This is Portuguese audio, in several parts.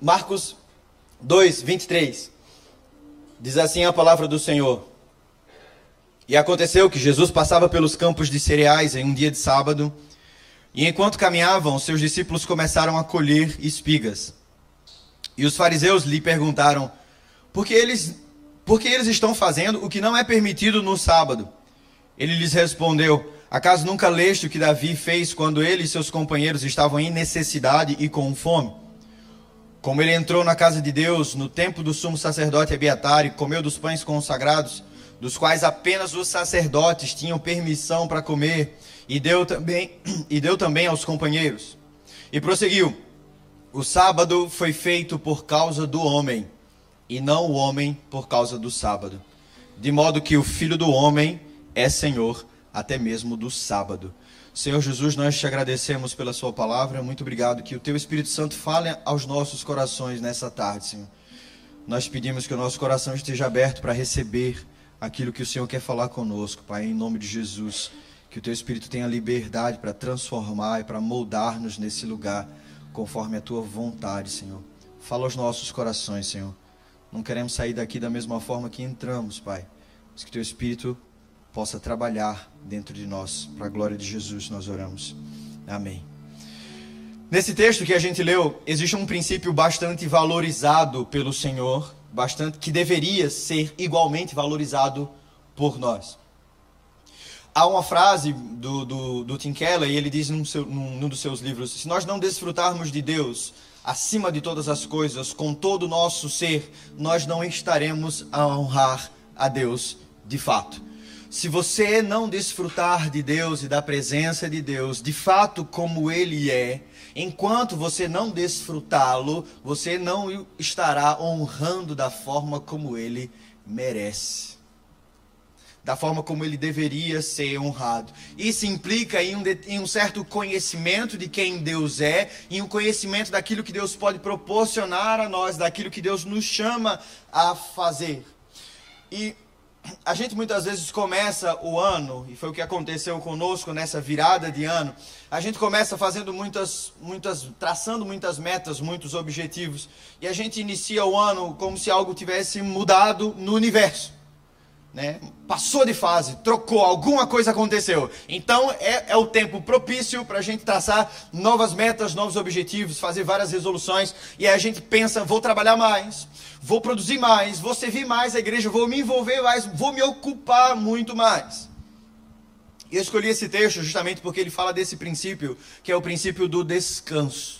Marcos 2, 23. Diz assim a palavra do Senhor. E aconteceu que Jesus passava pelos campos de cereais em um dia de sábado, e enquanto caminhavam, seus discípulos começaram a colher espigas. E os fariseus lhe perguntaram: por que eles, por que eles estão fazendo o que não é permitido no sábado? Ele lhes respondeu: Acaso nunca leste o que Davi fez quando ele e seus companheiros estavam em necessidade e com fome? Como ele entrou na casa de Deus no tempo do sumo sacerdote Abiatar e comeu dos pães consagrados, dos quais apenas os sacerdotes tinham permissão para comer, e deu também e deu também aos companheiros. E prosseguiu: O sábado foi feito por causa do homem, e não o homem por causa do sábado. De modo que o filho do homem é Senhor até mesmo do sábado. Senhor Jesus, nós te agradecemos pela Sua palavra. Muito obrigado. Que o Teu Espírito Santo fale aos nossos corações nessa tarde, Senhor. Nós pedimos que o nosso coração esteja aberto para receber aquilo que o Senhor quer falar conosco, Pai, em nome de Jesus. Que o Teu Espírito tenha liberdade para transformar e para moldar-nos nesse lugar, conforme a Tua vontade, Senhor. Fala aos nossos corações, Senhor. Não queremos sair daqui da mesma forma que entramos, Pai. Mas que Teu Espírito possa trabalhar dentro de nós. Para a glória de Jesus, nós oramos. Amém. Nesse texto que a gente leu, existe um princípio bastante valorizado pelo Senhor, bastante que deveria ser igualmente valorizado por nós. Há uma frase do, do, do Tim Keller, e ele diz num, seu, num, num dos seus livros: Se nós não desfrutarmos de Deus acima de todas as coisas, com todo o nosso ser, nós não estaremos a honrar a Deus de fato se você não desfrutar de Deus e da presença de Deus, de fato como Ele é, enquanto você não desfrutá-lo, você não estará honrando da forma como Ele merece. Da forma como ele deveria ser honrado. Isso implica em um, em um certo conhecimento de quem Deus é, em um conhecimento daquilo que Deus pode proporcionar a nós, daquilo que Deus nos chama a fazer. E a gente muitas vezes começa o ano, e foi o que aconteceu conosco nessa virada de ano. A gente começa fazendo muitas, muitas, traçando muitas metas, muitos objetivos, e a gente inicia o ano como se algo tivesse mudado no universo. Né? Passou de fase, trocou, alguma coisa aconteceu. Então é, é o tempo propício para a gente traçar novas metas, novos objetivos, fazer várias resoluções. E aí a gente pensa: vou trabalhar mais, vou produzir mais, vou servir mais a igreja, vou me envolver mais, vou me ocupar muito mais. E eu escolhi esse texto justamente porque ele fala desse princípio, que é o princípio do descanso.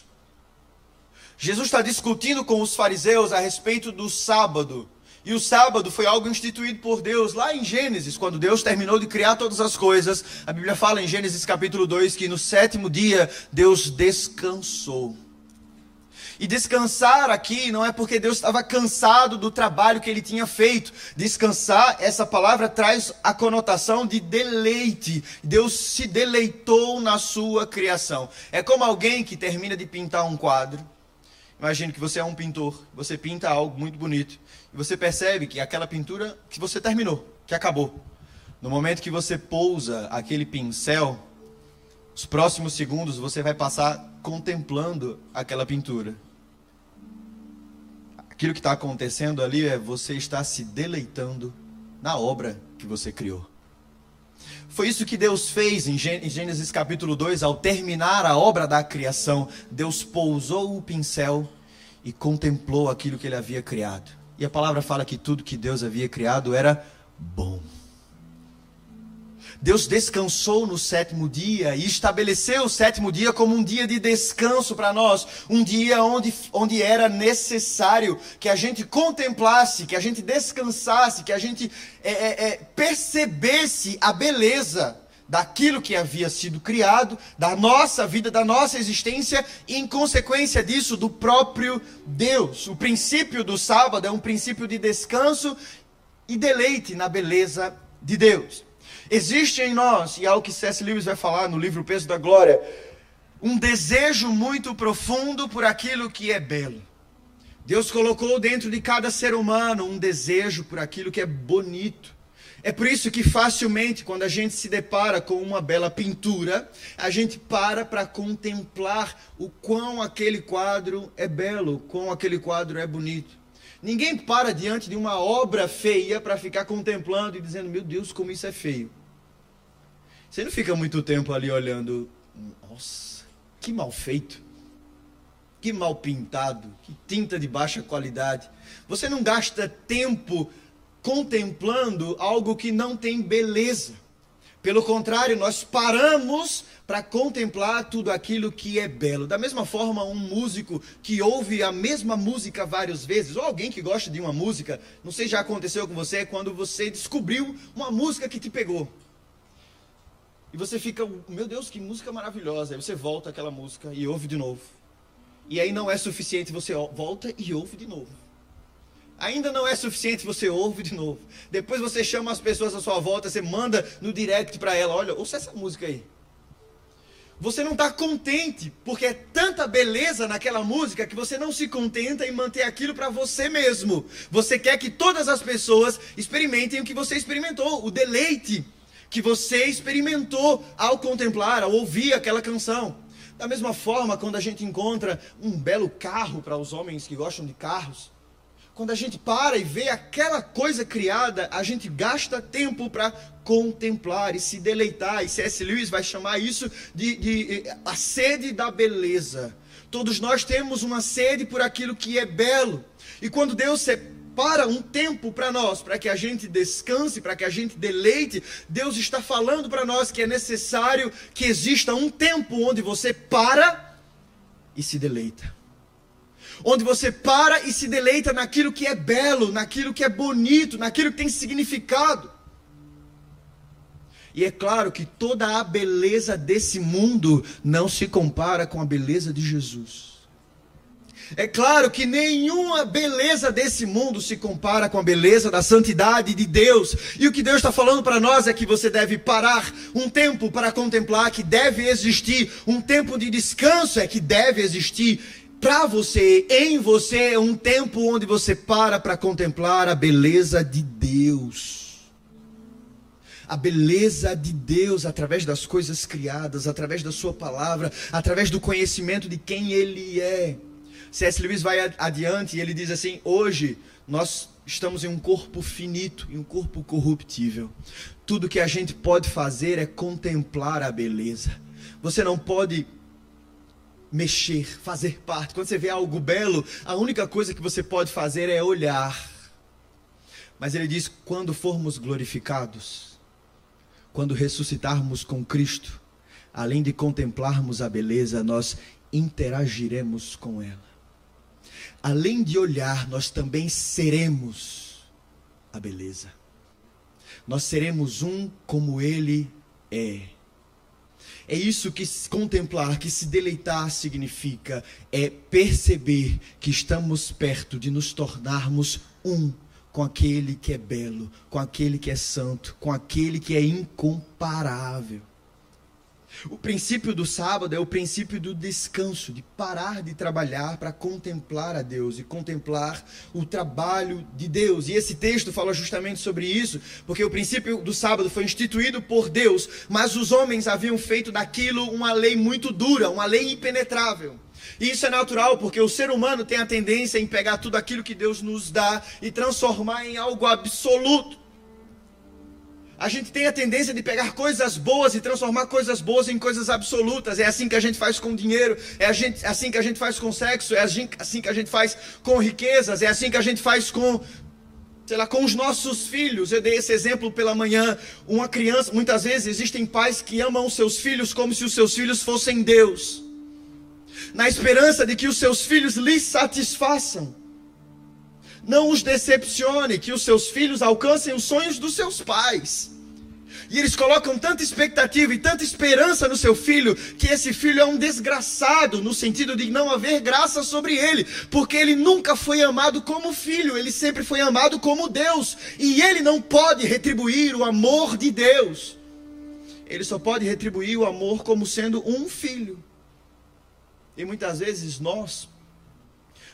Jesus está discutindo com os fariseus a respeito do sábado. E o sábado foi algo instituído por Deus lá em Gênesis, quando Deus terminou de criar todas as coisas. A Bíblia fala em Gênesis capítulo 2 que no sétimo dia Deus descansou. E descansar aqui não é porque Deus estava cansado do trabalho que ele tinha feito. Descansar, essa palavra traz a conotação de deleite. Deus se deleitou na sua criação. É como alguém que termina de pintar um quadro. Imagine que você é um pintor, você pinta algo muito bonito e você percebe que aquela pintura que você terminou, que acabou. No momento que você pousa aquele pincel, os próximos segundos você vai passar contemplando aquela pintura. Aquilo que está acontecendo ali é você está se deleitando na obra que você criou. Foi isso que Deus fez em Gênesis capítulo 2, ao terminar a obra da criação. Deus pousou o pincel e contemplou aquilo que ele havia criado. E a palavra fala que tudo que Deus havia criado era bom. Deus descansou no sétimo dia e estabeleceu o sétimo dia como um dia de descanso para nós, um dia onde, onde era necessário que a gente contemplasse, que a gente descansasse, que a gente é, é, é, percebesse a beleza daquilo que havia sido criado, da nossa vida, da nossa existência, e em consequência disso, do próprio Deus. O princípio do sábado é um princípio de descanso e deleite na beleza de Deus. Existe em nós, e é o que C.S. Lewis vai falar no livro Peso da Glória, um desejo muito profundo por aquilo que é belo. Deus colocou dentro de cada ser humano um desejo por aquilo que é bonito. É por isso que facilmente, quando a gente se depara com uma bela pintura, a gente para para contemplar o quão aquele quadro é belo, o quão aquele quadro é bonito. Ninguém para diante de uma obra feia para ficar contemplando e dizendo: Meu Deus, como isso é feio. Você não fica muito tempo ali olhando, nossa, que mal feito, que mal pintado, que tinta de baixa qualidade. Você não gasta tempo contemplando algo que não tem beleza. Pelo contrário, nós paramos para contemplar tudo aquilo que é belo. Da mesma forma, um músico que ouve a mesma música várias vezes, ou alguém que gosta de uma música, não sei se já aconteceu com você, quando você descobriu uma música que te pegou. E você fica, meu Deus, que música maravilhosa. Aí você volta aquela música e ouve de novo. E aí não é suficiente, você volta e ouve de novo. Ainda não é suficiente, você ouve de novo. Depois você chama as pessoas à sua volta, você manda no direct para ela, olha, ouça essa música aí. Você não está contente, porque é tanta beleza naquela música que você não se contenta em manter aquilo para você mesmo. Você quer que todas as pessoas experimentem o que você experimentou, o deleite que você experimentou ao contemplar, ao ouvir aquela canção. Da mesma forma, quando a gente encontra um belo carro para os homens que gostam de carros, quando a gente para e vê aquela coisa criada, a gente gasta tempo para contemplar e se deleitar. E C.S. Lewis vai chamar isso de, de a sede da beleza. Todos nós temos uma sede por aquilo que é belo. E quando Deus separa um tempo para nós, para que a gente descanse, para que a gente deleite, Deus está falando para nós que é necessário que exista um tempo onde você para e se deleita onde você para e se deleita naquilo que é belo, naquilo que é bonito, naquilo que tem significado. E é claro que toda a beleza desse mundo não se compara com a beleza de Jesus. É claro que nenhuma beleza desse mundo se compara com a beleza da santidade de Deus. E o que Deus está falando para nós é que você deve parar um tempo para contemplar, que deve existir um tempo de descanso, é que deve existir para você, em você, é um tempo onde você para para contemplar a beleza de Deus. A beleza de Deus através das coisas criadas, através da Sua palavra, através do conhecimento de quem Ele é. C.S. Lewis vai adiante e ele diz assim: hoje nós estamos em um corpo finito, em um corpo corruptível. Tudo que a gente pode fazer é contemplar a beleza. Você não pode mexer, fazer parte. Quando você vê algo belo, a única coisa que você pode fazer é olhar. Mas ele diz: quando formos glorificados, quando ressuscitarmos com Cristo, além de contemplarmos a beleza, nós interagiremos com ela. Além de olhar, nós também seremos a beleza. Nós seremos um como Ele é. É isso que contemplar, que se deleitar significa. É perceber que estamos perto de nos tornarmos um com aquele que é belo, com aquele que é santo, com aquele que é incomparável. O princípio do sábado é o princípio do descanso, de parar de trabalhar para contemplar a Deus e contemplar o trabalho de Deus. E esse texto fala justamente sobre isso, porque o princípio do sábado foi instituído por Deus, mas os homens haviam feito daquilo uma lei muito dura, uma lei impenetrável. E isso é natural, porque o ser humano tem a tendência em pegar tudo aquilo que Deus nos dá e transformar em algo absoluto. A gente tem a tendência de pegar coisas boas e transformar coisas boas em coisas absolutas. É assim que a gente faz com dinheiro, é assim que a gente faz com sexo, é assim que a gente faz com riquezas, é assim que a gente faz com sei lá, com os nossos filhos. Eu dei esse exemplo pela manhã. Uma criança, muitas vezes existem pais que amam os seus filhos como se os seus filhos fossem Deus, na esperança de que os seus filhos lhes satisfaçam. Não os decepcione que os seus filhos alcancem os sonhos dos seus pais. E eles colocam tanta expectativa e tanta esperança no seu filho, que esse filho é um desgraçado, no sentido de não haver graça sobre ele, porque ele nunca foi amado como filho, ele sempre foi amado como Deus, e ele não pode retribuir o amor de Deus. Ele só pode retribuir o amor como sendo um filho. E muitas vezes nós,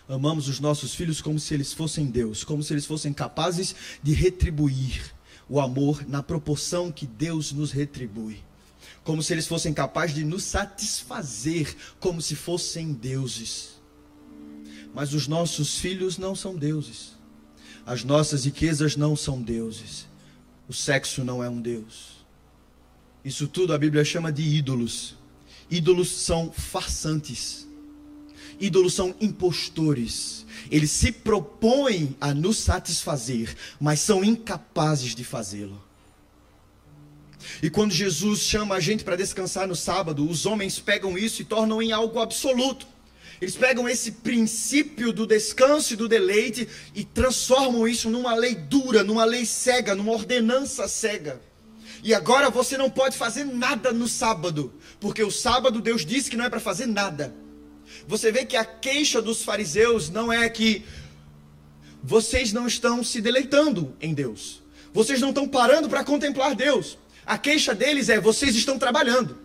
Amamos os nossos filhos como se eles fossem Deus, como se eles fossem capazes de retribuir o amor na proporção que Deus nos retribui. Como se eles fossem capazes de nos satisfazer, como se fossem deuses. Mas os nossos filhos não são deuses. As nossas riquezas não são deuses. O sexo não é um deus. Isso tudo a Bíblia chama de ídolos. Ídolos são farsantes. Ídolos são impostores. Eles se propõem a nos satisfazer, mas são incapazes de fazê-lo. E quando Jesus chama a gente para descansar no sábado, os homens pegam isso e tornam em algo absoluto. Eles pegam esse princípio do descanso e do deleite e transformam isso numa lei dura, numa lei cega, numa ordenança cega. E agora você não pode fazer nada no sábado, porque o sábado Deus disse que não é para fazer nada. Você vê que a queixa dos fariseus não é que vocês não estão se deleitando em Deus. Vocês não estão parando para contemplar Deus. A queixa deles é vocês estão trabalhando.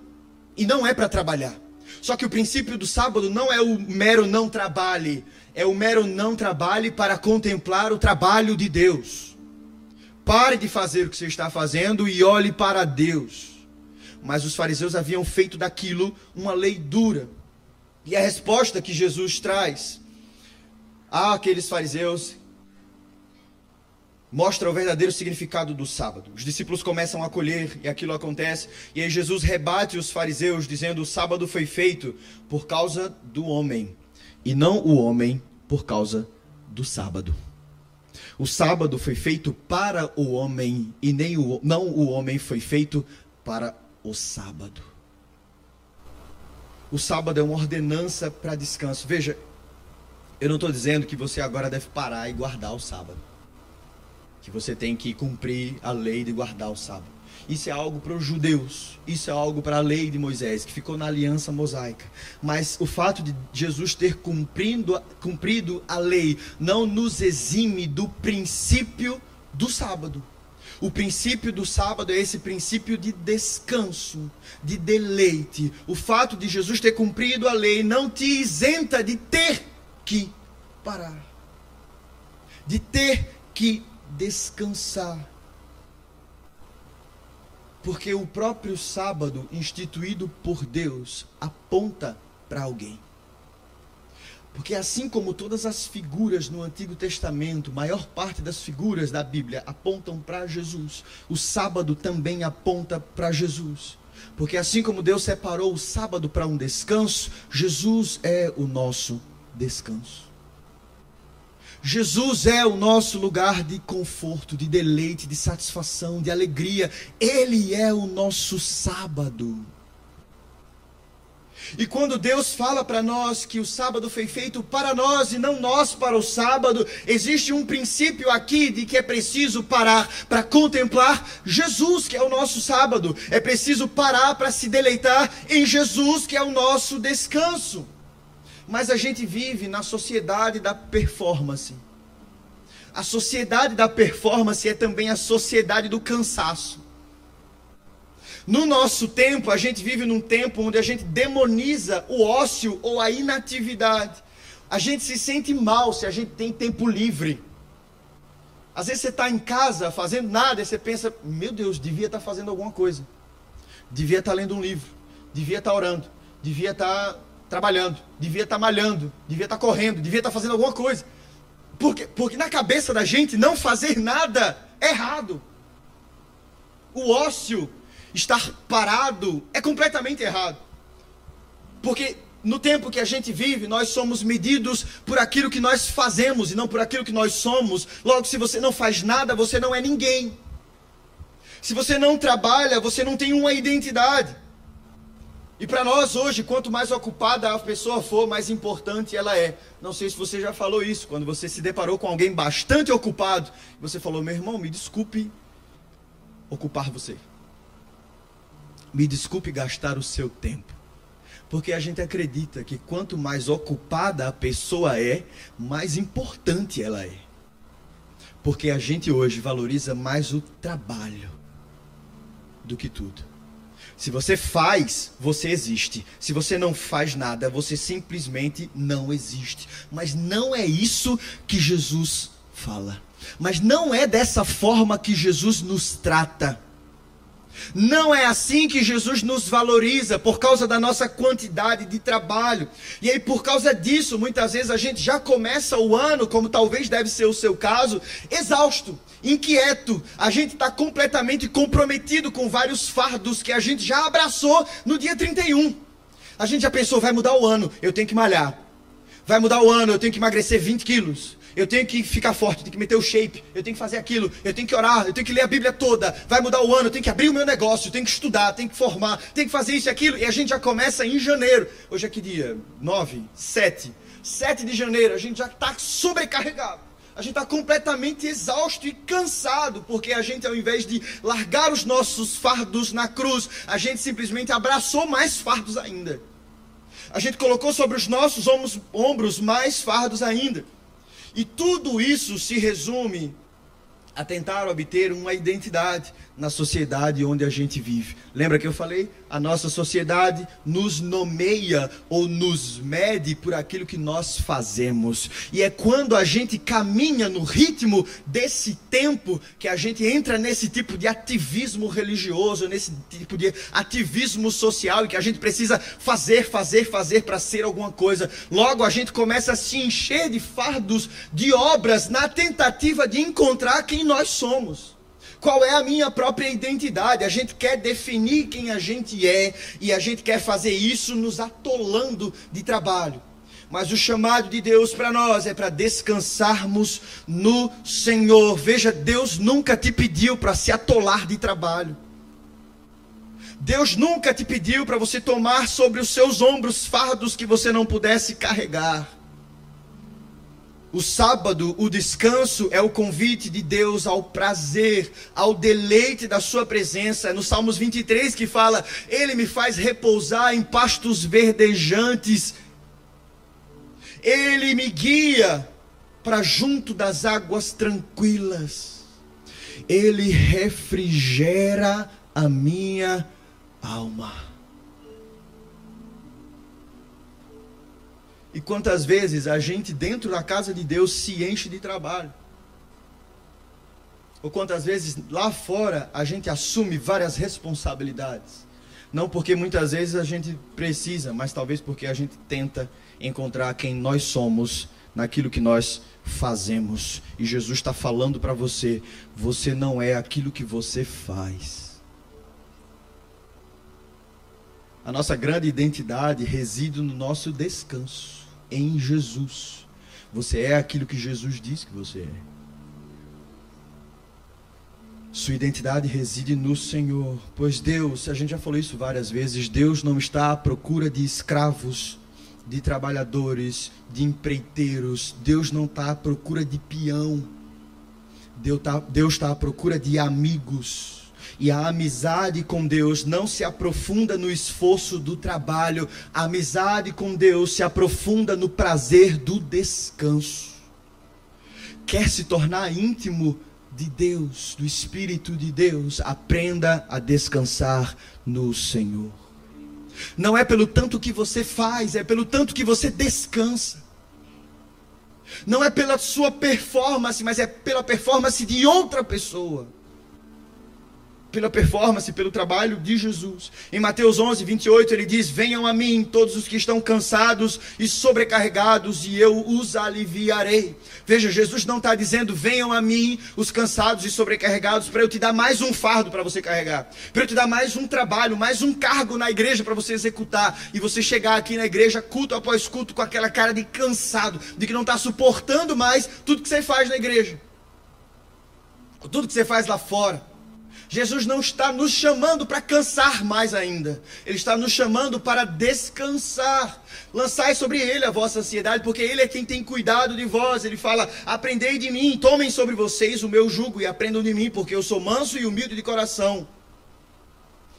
E não é para trabalhar. Só que o princípio do sábado não é o mero não trabalhe, é o mero não trabalhe para contemplar o trabalho de Deus. Pare de fazer o que você está fazendo e olhe para Deus. Mas os fariseus haviam feito daquilo uma lei dura. E a resposta que Jesus traz àqueles fariseus mostra o verdadeiro significado do sábado. Os discípulos começam a acolher e aquilo acontece, e aí Jesus rebate os fariseus dizendo: "O sábado foi feito por causa do homem, e não o homem por causa do sábado." O sábado foi feito para o homem e nem o não o homem foi feito para o sábado. O sábado é uma ordenança para descanso. Veja, eu não estou dizendo que você agora deve parar e guardar o sábado que você tem que cumprir a lei de guardar o sábado. Isso é algo para os judeus, isso é algo para a lei de Moisés, que ficou na aliança mosaica. Mas o fato de Jesus ter cumprido, cumprido a lei não nos exime do princípio do sábado. O princípio do sábado é esse princípio de descanso, de deleite. O fato de Jesus ter cumprido a lei não te isenta de ter que parar, de ter que descansar. Porque o próprio sábado instituído por Deus aponta para alguém. Porque assim como todas as figuras no Antigo Testamento, maior parte das figuras da Bíblia apontam para Jesus, o sábado também aponta para Jesus. Porque assim como Deus separou o sábado para um descanso, Jesus é o nosso descanso. Jesus é o nosso lugar de conforto, de deleite, de satisfação, de alegria. Ele é o nosso sábado. E quando Deus fala para nós que o sábado foi feito para nós e não nós para o sábado, existe um princípio aqui de que é preciso parar para contemplar Jesus, que é o nosso sábado. É preciso parar para se deleitar em Jesus, que é o nosso descanso. Mas a gente vive na sociedade da performance. A sociedade da performance é também a sociedade do cansaço. No nosso tempo, a gente vive num tempo onde a gente demoniza o ócio ou a inatividade. A gente se sente mal se a gente tem tempo livre. Às vezes você está em casa fazendo nada e você pensa: meu Deus, devia estar tá fazendo alguma coisa. Devia estar tá lendo um livro. Devia estar tá orando. Devia estar tá trabalhando, devia estar tá malhando, devia estar tá correndo, devia estar fazendo alguma coisa. Porque, porque na cabeça da gente não fazer nada é errado. O ócio, estar parado, é completamente errado. Porque no tempo que a gente vive, nós somos medidos por aquilo que nós fazemos e não por aquilo que nós somos. Logo, se você não faz nada, você não é ninguém. Se você não trabalha, você não tem uma identidade. E para nós hoje, quanto mais ocupada a pessoa for, mais importante ela é. Não sei se você já falou isso, quando você se deparou com alguém bastante ocupado, você falou: meu irmão, me desculpe ocupar você. Me desculpe gastar o seu tempo. Porque a gente acredita que quanto mais ocupada a pessoa é, mais importante ela é. Porque a gente hoje valoriza mais o trabalho do que tudo. Se você faz, você existe. Se você não faz nada, você simplesmente não existe. Mas não é isso que Jesus fala. Mas não é dessa forma que Jesus nos trata. Não é assim que Jesus nos valoriza por causa da nossa quantidade de trabalho. E aí, por causa disso, muitas vezes a gente já começa o ano, como talvez deve ser o seu caso, exausto, inquieto. A gente está completamente comprometido com vários fardos que a gente já abraçou no dia 31. A gente já pensou, vai mudar o ano, eu tenho que malhar. Vai mudar o ano, eu tenho que emagrecer 20 quilos eu tenho que ficar forte, eu tenho que meter o shape, eu tenho que fazer aquilo, eu tenho que orar, eu tenho que ler a Bíblia toda, vai mudar o ano, eu tenho que abrir o meu negócio, eu tenho que estudar, tenho que formar, tenho que fazer isso e aquilo, e a gente já começa em janeiro. Hoje é que dia? 9, 7. 7 de janeiro, a gente já está sobrecarregado. A gente está completamente exausto e cansado, porque a gente, ao invés de largar os nossos fardos na cruz, a gente simplesmente abraçou mais fardos ainda. A gente colocou sobre os nossos ombros, ombros mais fardos ainda. E tudo isso se resume a tentar obter uma identidade na sociedade onde a gente vive. Lembra que eu falei? A nossa sociedade nos nomeia ou nos mede por aquilo que nós fazemos. E é quando a gente caminha no ritmo desse tempo que a gente entra nesse tipo de ativismo religioso, nesse tipo de ativismo social e que a gente precisa fazer, fazer, fazer para ser alguma coisa. Logo a gente começa a se encher de fardos de obras na tentativa de encontrar quem nós somos. Qual é a minha própria identidade? A gente quer definir quem a gente é e a gente quer fazer isso nos atolando de trabalho. Mas o chamado de Deus para nós é para descansarmos no Senhor. Veja, Deus nunca te pediu para se atolar de trabalho. Deus nunca te pediu para você tomar sobre os seus ombros fardos que você não pudesse carregar. O sábado, o descanso, é o convite de Deus ao prazer, ao deleite da Sua presença. É no Salmos 23 que fala: Ele me faz repousar em pastos verdejantes, Ele me guia para junto das águas tranquilas, Ele refrigera a minha alma. E quantas vezes a gente dentro da casa de Deus se enche de trabalho? Ou quantas vezes lá fora a gente assume várias responsabilidades? Não porque muitas vezes a gente precisa, mas talvez porque a gente tenta encontrar quem nós somos naquilo que nós fazemos. E Jesus está falando para você: você não é aquilo que você faz. A nossa grande identidade reside no nosso descanso em Jesus. Você é aquilo que Jesus diz que você é. Sua identidade reside no Senhor, pois Deus, a gente já falou isso várias vezes, Deus não está à procura de escravos, de trabalhadores, de empreiteiros, Deus não está à procura de peão, Deus está, Deus está à procura de amigos e a amizade com Deus não se aprofunda no esforço do trabalho, a amizade com Deus se aprofunda no prazer do descanso. Quer se tornar íntimo de Deus, do Espírito de Deus, aprenda a descansar no Senhor. Não é pelo tanto que você faz, é pelo tanto que você descansa. Não é pela sua performance, mas é pela performance de outra pessoa pela performance, pelo trabalho de Jesus. Em Mateus 11, 28, ele diz: Venham a mim todos os que estão cansados e sobrecarregados, e eu os aliviarei. Veja, Jesus não está dizendo: Venham a mim os cansados e sobrecarregados, para eu te dar mais um fardo para você carregar, para eu te dar mais um trabalho, mais um cargo na igreja para você executar, e você chegar aqui na igreja, culto após culto, com aquela cara de cansado, de que não está suportando mais tudo que você faz na igreja, tudo que você faz lá fora. Jesus não está nos chamando para cansar mais ainda. Ele está nos chamando para descansar. Lançai sobre ele a vossa ansiedade, porque ele é quem tem cuidado de vós. Ele fala: Aprendei de mim, tomem sobre vocês o meu jugo e aprendam de mim, porque eu sou manso e humilde de coração.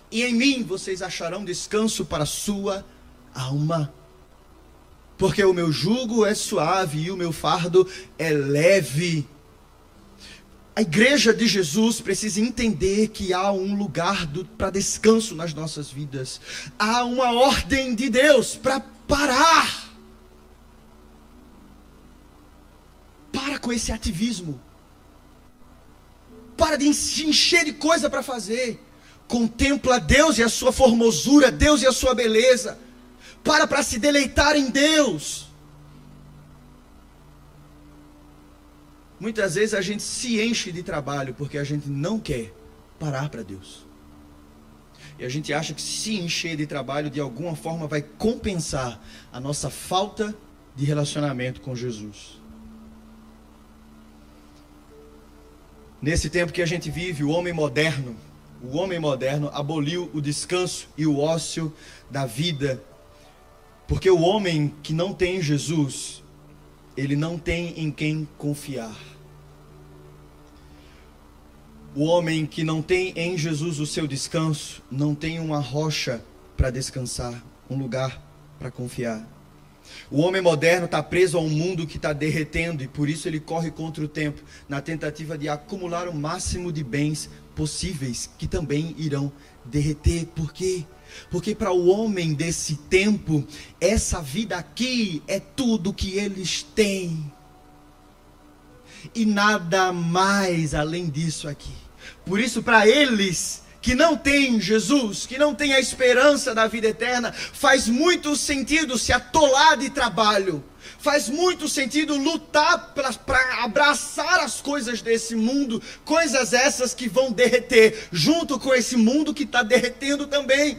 E em mim vocês acharão descanso para a sua alma. Porque o meu jugo é suave e o meu fardo é leve. A igreja de Jesus precisa entender que há um lugar para descanso nas nossas vidas. Há uma ordem de Deus para parar. Para com esse ativismo. Para de se encher de coisa para fazer. Contempla Deus e a sua formosura, Deus e a sua beleza. Para para se deleitar em Deus. Muitas vezes a gente se enche de trabalho porque a gente não quer parar para Deus. E a gente acha que se encher de trabalho de alguma forma vai compensar a nossa falta de relacionamento com Jesus. Nesse tempo que a gente vive, o homem moderno, o homem moderno aboliu o descanso e o ócio da vida. Porque o homem que não tem Jesus, ele não tem em quem confiar. O homem que não tem em Jesus o seu descanso, não tem uma rocha para descansar, um lugar para confiar. O homem moderno está preso a um mundo que está derretendo e por isso ele corre contra o tempo, na tentativa de acumular o máximo de bens possíveis que também irão derreter. Por quê? Para o homem desse tempo, essa vida aqui é tudo que eles têm. E nada mais além disso aqui. Por isso, para eles que não têm Jesus, que não têm a esperança da vida eterna, faz muito sentido se atolar de trabalho. Faz muito sentido lutar para abraçar as coisas desse mundo, coisas essas que vão derreter, junto com esse mundo que está derretendo também.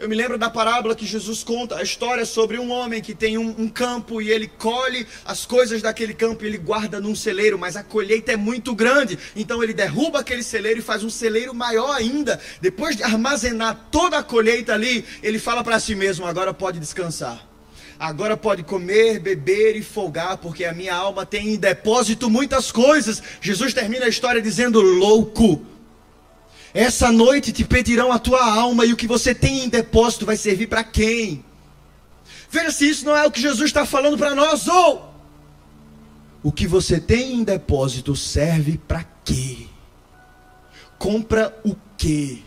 Eu me lembro da parábola que Jesus conta, a história sobre um homem que tem um, um, campo e ele colhe as coisas daquele campo e ele guarda num celeiro, mas a colheita é muito grande, então ele derruba aquele celeiro e faz um celeiro maior ainda. Depois de armazenar toda a colheita ali, ele fala para si mesmo: agora pode descansar. Agora pode comer, beber e folgar, porque a minha alma tem em depósito muitas coisas. Jesus termina a história dizendo: louco essa noite te pedirão a tua alma e o que você tem em depósito vai servir para quem? Veja se isso não é o que Jesus está falando para nós, ou o que você tem em depósito serve para quê? Compra o quê?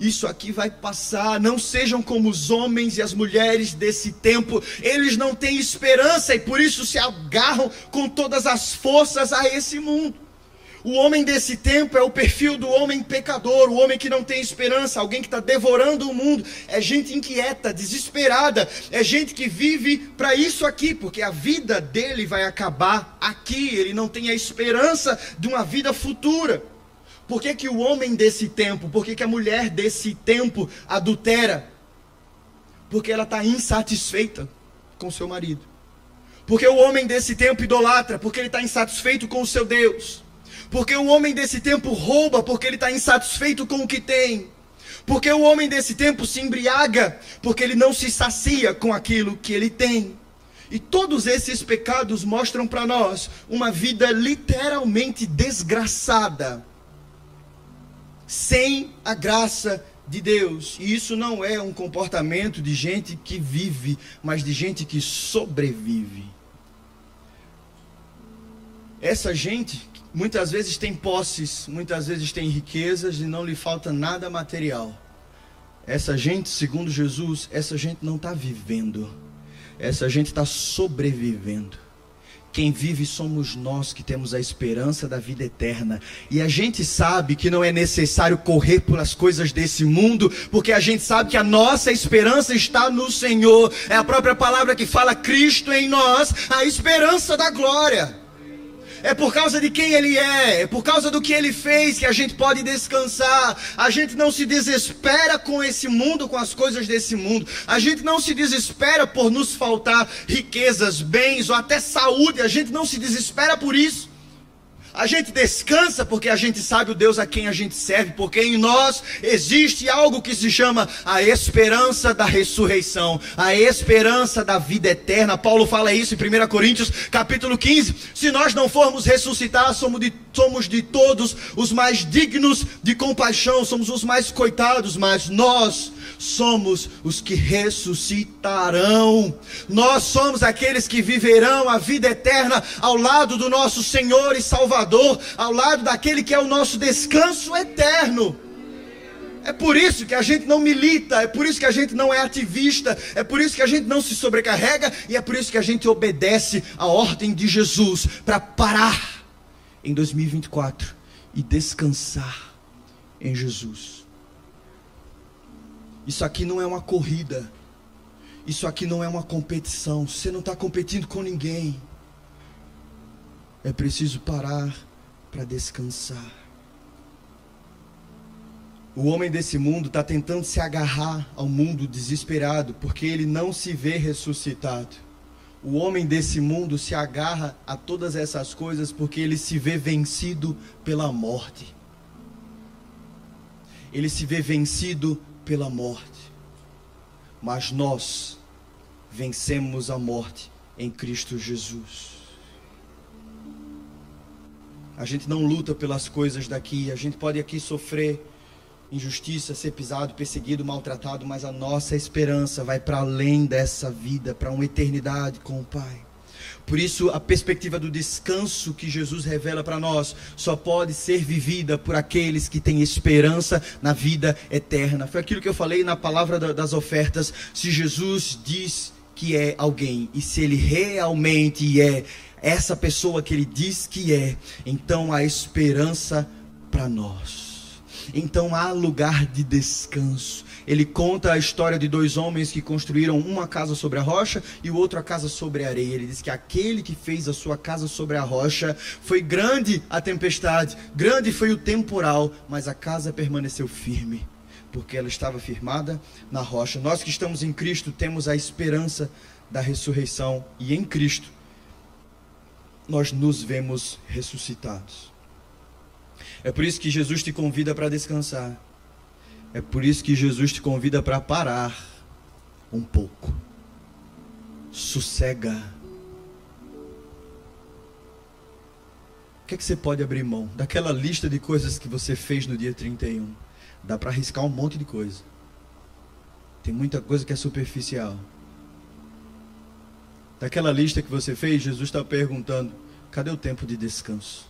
Isso aqui vai passar. Não sejam como os homens e as mulheres desse tempo. Eles não têm esperança e por isso se agarram com todas as forças a esse mundo. O homem desse tempo é o perfil do homem pecador, o homem que não tem esperança, alguém que está devorando o mundo. É gente inquieta, desesperada, é gente que vive para isso aqui, porque a vida dele vai acabar aqui. Ele não tem a esperança de uma vida futura. Por que, que o homem desse tempo, por que, que a mulher desse tempo adultera? Porque ela está insatisfeita com seu marido. Porque o homem desse tempo idolatra, porque ele está insatisfeito com o seu Deus. Porque o homem desse tempo rouba porque ele está insatisfeito com o que tem. Porque o homem desse tempo se embriaga porque ele não se sacia com aquilo que ele tem. E todos esses pecados mostram para nós uma vida literalmente desgraçada, sem a graça de Deus. E isso não é um comportamento de gente que vive, mas de gente que sobrevive. Essa gente Muitas vezes tem posses, muitas vezes tem riquezas e não lhe falta nada material. Essa gente, segundo Jesus, essa gente não está vivendo, essa gente está sobrevivendo. Quem vive somos nós que temos a esperança da vida eterna. E a gente sabe que não é necessário correr pelas coisas desse mundo, porque a gente sabe que a nossa esperança está no Senhor. É a própria palavra que fala Cristo em nós, a esperança da glória. É por causa de quem Ele é, é por causa do que Ele fez que a gente pode descansar. A gente não se desespera com esse mundo, com as coisas desse mundo. A gente não se desespera por nos faltar riquezas, bens ou até saúde. A gente não se desespera por isso. A gente descansa porque a gente sabe o Deus a quem a gente serve, porque em nós existe algo que se chama a esperança da ressurreição, a esperança da vida eterna. Paulo fala isso em 1 Coríntios, capítulo 15. Se nós não formos ressuscitar, somos de, somos de todos os mais dignos de compaixão, somos os mais coitados, mas nós somos os que ressuscitarão. Nós somos aqueles que viverão a vida eterna ao lado do nosso Senhor e Salvador, ao lado daquele que é o nosso descanso eterno. É por isso que a gente não milita, é por isso que a gente não é ativista, é por isso que a gente não se sobrecarrega e é por isso que a gente obedece a ordem de Jesus para parar em 2024 e descansar em Jesus. Isso aqui não é uma corrida. Isso aqui não é uma competição. Você não está competindo com ninguém. É preciso parar para descansar. O homem desse mundo está tentando se agarrar ao mundo desesperado porque ele não se vê ressuscitado. O homem desse mundo se agarra a todas essas coisas porque ele se vê vencido pela morte. Ele se vê vencido pela morte. Mas nós vencemos a morte em Cristo Jesus. A gente não luta pelas coisas daqui, a gente pode aqui sofrer injustiça, ser pisado, perseguido, maltratado, mas a nossa esperança vai para além dessa vida, para uma eternidade com o Pai. Por isso, a perspectiva do descanso que Jesus revela para nós só pode ser vivida por aqueles que têm esperança na vida eterna. Foi aquilo que eu falei na palavra das ofertas. Se Jesus diz que é alguém e se ele realmente é essa pessoa que ele diz que é, então há esperança para nós. Então há lugar de descanso. Ele conta a história de dois homens que construíram uma casa sobre a rocha e o outro a casa sobre a areia. Ele diz que aquele que fez a sua casa sobre a rocha foi grande a tempestade, grande foi o temporal, mas a casa permaneceu firme, porque ela estava firmada na rocha. Nós que estamos em Cristo temos a esperança da ressurreição e em Cristo nós nos vemos ressuscitados. É por isso que Jesus te convida para descansar. É por isso que Jesus te convida para parar um pouco. Sossega. O que é que você pode abrir mão? Daquela lista de coisas que você fez no dia 31. Dá para arriscar um monte de coisa. Tem muita coisa que é superficial. Daquela lista que você fez, Jesus está perguntando: cadê o tempo de descanso?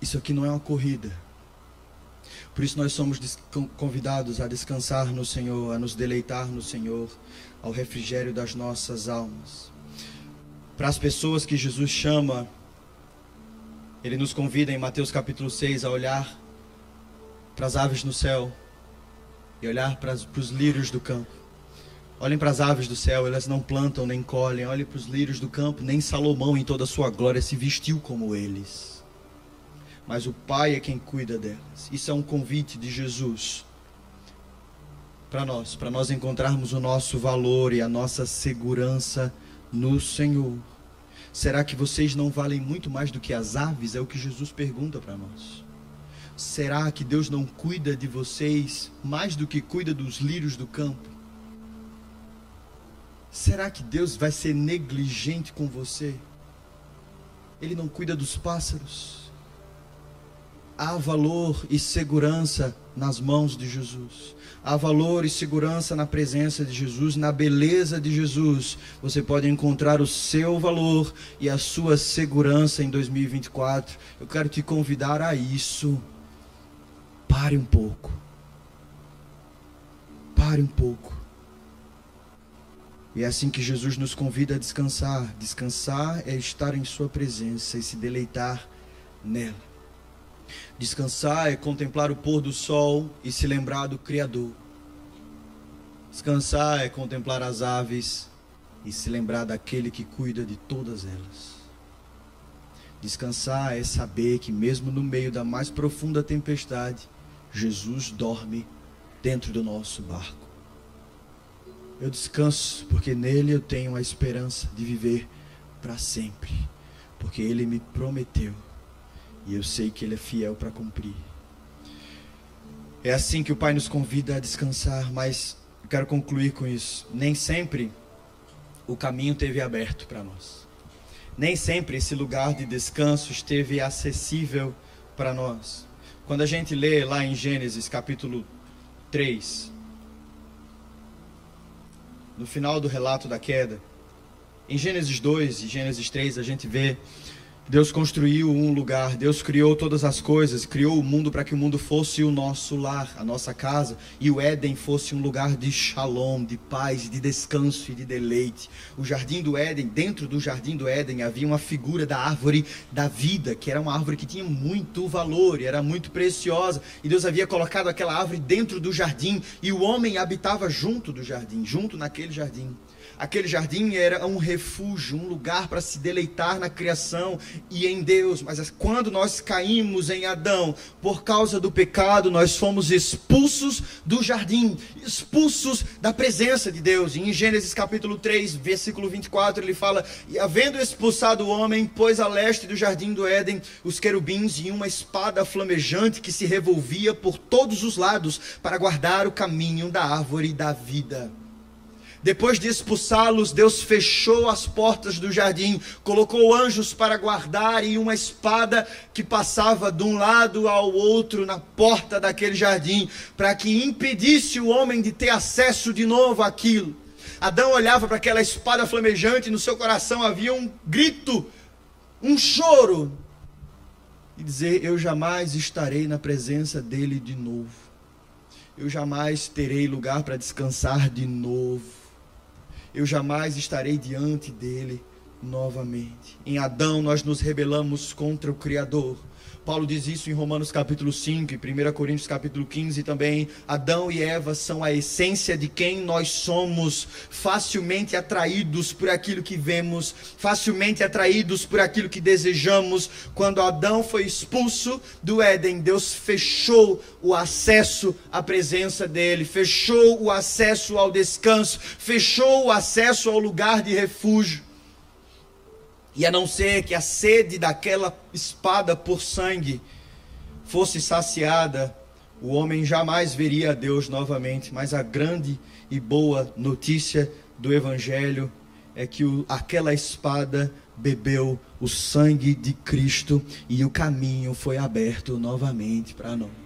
Isso aqui não é uma corrida. Por isso nós somos convidados a descansar no Senhor, a nos deleitar no Senhor, ao refrigério das nossas almas. Para as pessoas que Jesus chama, ele nos convida em Mateus capítulo 6 a olhar para as aves no céu e olhar para, para os lírios do campo. Olhem para as aves do céu, elas não plantam nem colhem. Olhem para os lírios do campo, nem Salomão em toda a sua glória se vestiu como eles mas o Pai é quem cuida delas. Isso é um convite de Jesus para nós, para nós encontrarmos o nosso valor e a nossa segurança no Senhor. Será que vocês não valem muito mais do que as aves? É o que Jesus pergunta para nós. Será que Deus não cuida de vocês mais do que cuida dos lírios do campo? Será que Deus vai ser negligente com você? Ele não cuida dos pássaros? Há valor e segurança nas mãos de Jesus. Há valor e segurança na presença de Jesus, na beleza de Jesus. Você pode encontrar o seu valor e a sua segurança em 2024. Eu quero te convidar a isso. Pare um pouco. Pare um pouco. E é assim que Jesus nos convida a descansar. Descansar é estar em Sua presença e se deleitar nela. Descansar é contemplar o pôr do sol e se lembrar do Criador. Descansar é contemplar as aves e se lembrar daquele que cuida de todas elas. Descansar é saber que, mesmo no meio da mais profunda tempestade, Jesus dorme dentro do nosso barco. Eu descanso porque nele eu tenho a esperança de viver para sempre, porque ele me prometeu e eu sei que Ele é fiel para cumprir. É assim que o Pai nos convida a descansar, mas eu quero concluir com isso. Nem sempre o caminho teve aberto para nós. Nem sempre esse lugar de descanso esteve acessível para nós. Quando a gente lê lá em Gênesis capítulo 3, no final do relato da queda, em Gênesis 2 e Gênesis 3 a gente vê Deus construiu um lugar, Deus criou todas as coisas, criou o mundo para que o mundo fosse o nosso lar, a nossa casa, e o Éden fosse um lugar de shalom, de paz, de descanso e de deleite. O jardim do Éden, dentro do jardim do Éden, havia uma figura da árvore da vida, que era uma árvore que tinha muito valor e era muito preciosa, e Deus havia colocado aquela árvore dentro do jardim, e o homem habitava junto do jardim, junto naquele jardim. Aquele jardim era um refúgio, um lugar para se deleitar na criação e em Deus. Mas quando nós caímos em Adão, por causa do pecado, nós fomos expulsos do jardim, expulsos da presença de Deus. E em Gênesis capítulo 3, versículo 24, ele fala: E havendo expulsado o homem, pôs a leste do jardim do Éden os querubins e uma espada flamejante que se revolvia por todos os lados para guardar o caminho da árvore da vida. Depois de expulsá-los, Deus fechou as portas do jardim, colocou anjos para guardar e uma espada que passava de um lado ao outro na porta daquele jardim, para que impedisse o homem de ter acesso de novo àquilo. Adão olhava para aquela espada flamejante, e no seu coração havia um grito, um choro, e dizer: Eu jamais estarei na presença dele de novo. Eu jamais terei lugar para descansar de novo eu jamais estarei diante dele novamente. Em Adão nós nos rebelamos contra o Criador. Paulo diz isso em Romanos capítulo 5 e 1 Coríntios capítulo 15 também. Adão e Eva são a essência de quem nós somos, facilmente atraídos por aquilo que vemos, facilmente atraídos por aquilo que desejamos. Quando Adão foi expulso do Éden, Deus fechou o acesso à presença dele, fechou o acesso ao descanso, fechou o acesso ao lugar de refúgio. E a não ser que a sede daquela espada por sangue fosse saciada, o homem jamais veria a Deus novamente. Mas a grande e boa notícia do Evangelho é que o, aquela espada bebeu o sangue de Cristo e o caminho foi aberto novamente para nós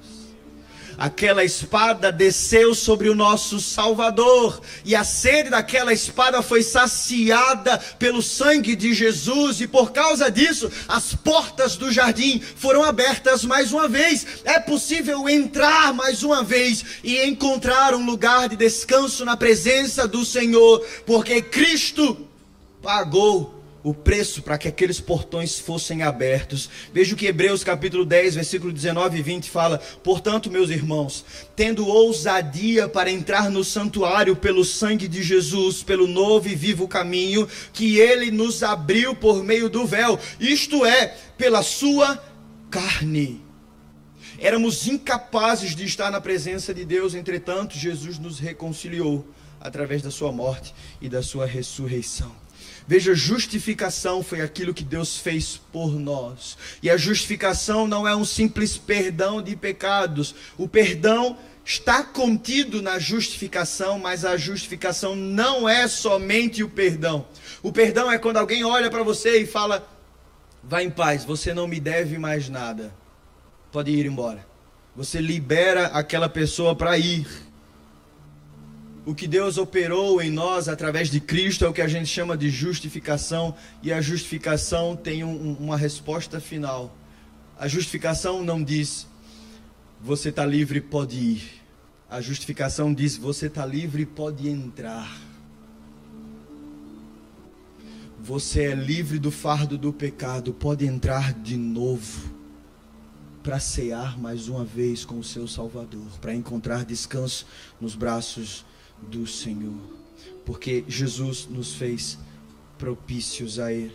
aquela espada desceu sobre o nosso Salvador, e a sede daquela espada foi saciada pelo sangue de Jesus, e por causa disso, as portas do jardim foram abertas mais uma vez. É possível entrar mais uma vez e encontrar um lugar de descanso na presença do Senhor, porque Cristo pagou o preço para que aqueles portões fossem abertos. Veja o que Hebreus capítulo 10, versículo 19 e 20 fala: Portanto, meus irmãos, tendo ousadia para entrar no santuário pelo sangue de Jesus, pelo novo e vivo caminho que ele nos abriu por meio do véu, isto é, pela sua carne. Éramos incapazes de estar na presença de Deus, entretanto, Jesus nos reconciliou através da sua morte e da sua ressurreição. Veja, justificação foi aquilo que Deus fez por nós. E a justificação não é um simples perdão de pecados. O perdão está contido na justificação, mas a justificação não é somente o perdão. O perdão é quando alguém olha para você e fala: Vá em paz, você não me deve mais nada. Pode ir embora. Você libera aquela pessoa para ir o que Deus operou em nós através de Cristo é o que a gente chama de justificação, e a justificação tem um, uma resposta final. A justificação não diz você está livre, pode ir. A justificação diz você está livre, pode entrar. Você é livre do fardo do pecado, pode entrar de novo para cear mais uma vez com o seu Salvador, para encontrar descanso nos braços do Senhor, porque Jesus nos fez propícios a Ele.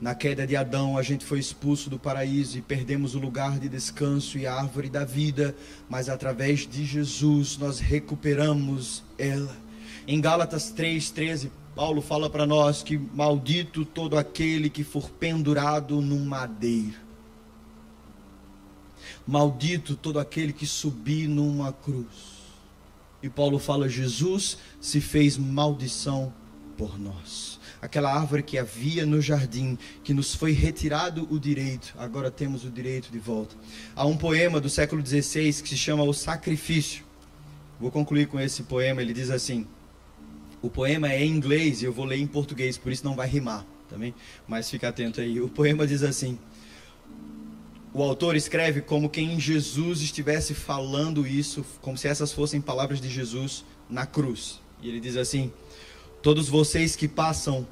Na queda de Adão, a gente foi expulso do paraíso e perdemos o lugar de descanso e a árvore da vida, mas através de Jesus nós recuperamos ela. Em Gálatas 3,13, Paulo fala para nós que maldito todo aquele que for pendurado num madeiro. Maldito todo aquele que subir numa cruz. E Paulo fala: Jesus se fez maldição por nós. Aquela árvore que havia no jardim, que nos foi retirado o direito, agora temos o direito de volta. Há um poema do século XVI que se chama O Sacrifício. Vou concluir com esse poema. Ele diz assim: o poema é em inglês e eu vou ler em português, por isso não vai rimar, também, mas fica atento aí. O poema diz assim: o autor escreve como quem Jesus estivesse falando isso, como se essas fossem palavras de Jesus na cruz. E ele diz assim: Todos vocês que passam,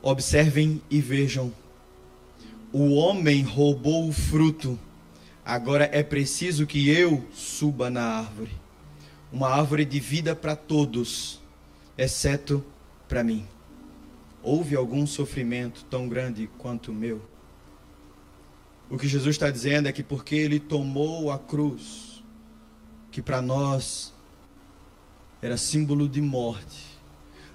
observem e vejam. O homem roubou o fruto, agora é preciso que eu suba na árvore. Uma árvore de vida para todos, exceto para mim. Houve algum sofrimento tão grande quanto o meu? O que Jesus está dizendo é que porque ele tomou a cruz, que para nós era símbolo de morte,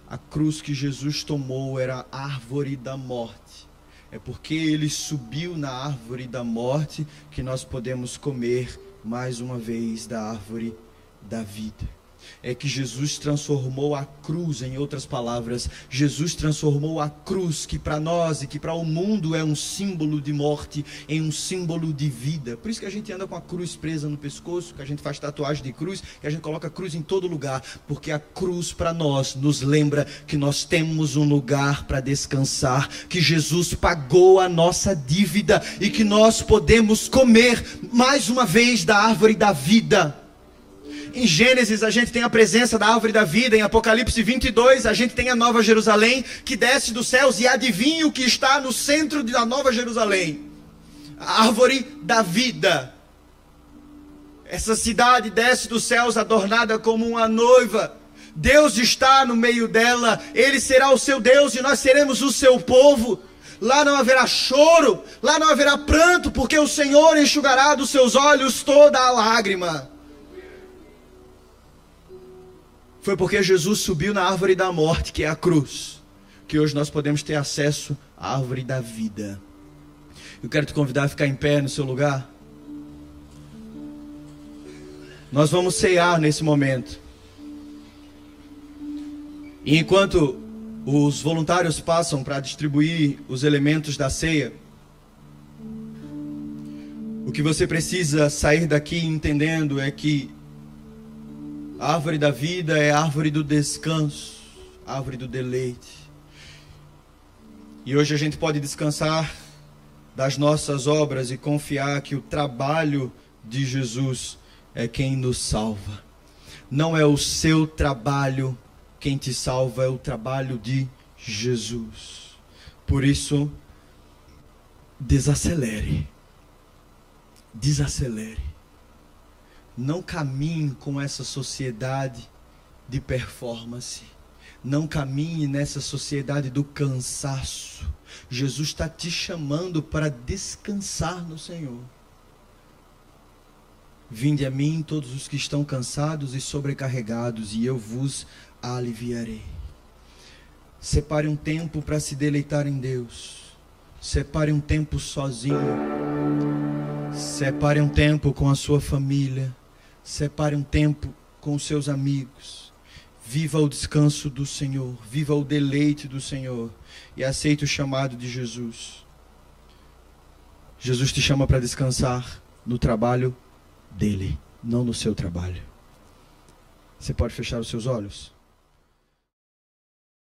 a cruz que Jesus tomou era a árvore da morte. É porque ele subiu na árvore da morte que nós podemos comer mais uma vez da árvore da vida é que Jesus transformou a cruz, em outras palavras, Jesus transformou a cruz, que para nós e que para o mundo é um símbolo de morte, em um símbolo de vida. Por isso que a gente anda com a cruz presa no pescoço, que a gente faz tatuagem de cruz, que a gente coloca a cruz em todo lugar, porque a cruz para nós nos lembra que nós temos um lugar para descansar, que Jesus pagou a nossa dívida e que nós podemos comer mais uma vez da árvore da vida. Em Gênesis a gente tem a presença da árvore da vida, em Apocalipse 22 a gente tem a Nova Jerusalém que desce dos céus e adivinha o que está no centro da Nova Jerusalém? A árvore da vida. Essa cidade desce dos céus adornada como uma noiva. Deus está no meio dela, ele será o seu Deus e nós seremos o seu povo. Lá não haverá choro, lá não haverá pranto, porque o Senhor enxugará dos seus olhos toda a lágrima. Foi porque Jesus subiu na árvore da morte, que é a cruz, que hoje nós podemos ter acesso à árvore da vida. Eu quero te convidar a ficar em pé no seu lugar. Nós vamos cear nesse momento. E enquanto os voluntários passam para distribuir os elementos da ceia, o que você precisa sair daqui entendendo é que a árvore da vida é a árvore do descanso, árvore do deleite. E hoje a gente pode descansar das nossas obras e confiar que o trabalho de Jesus é quem nos salva. Não é o seu trabalho quem te salva, é o trabalho de Jesus. Por isso, desacelere. Desacelere não caminhe com essa sociedade de performance. Não caminhe nessa sociedade do cansaço. Jesus está te chamando para descansar no Senhor. Vinde a mim todos os que estão cansados e sobrecarregados, e eu vos aliviarei. Separe um tempo para se deleitar em Deus. Separe um tempo sozinho. Separe um tempo com a sua família. Separe um tempo com os seus amigos. Viva o descanso do Senhor. Viva o deleite do Senhor. E aceite o chamado de Jesus. Jesus te chama para descansar no trabalho dele, não no seu trabalho. Você pode fechar os seus olhos?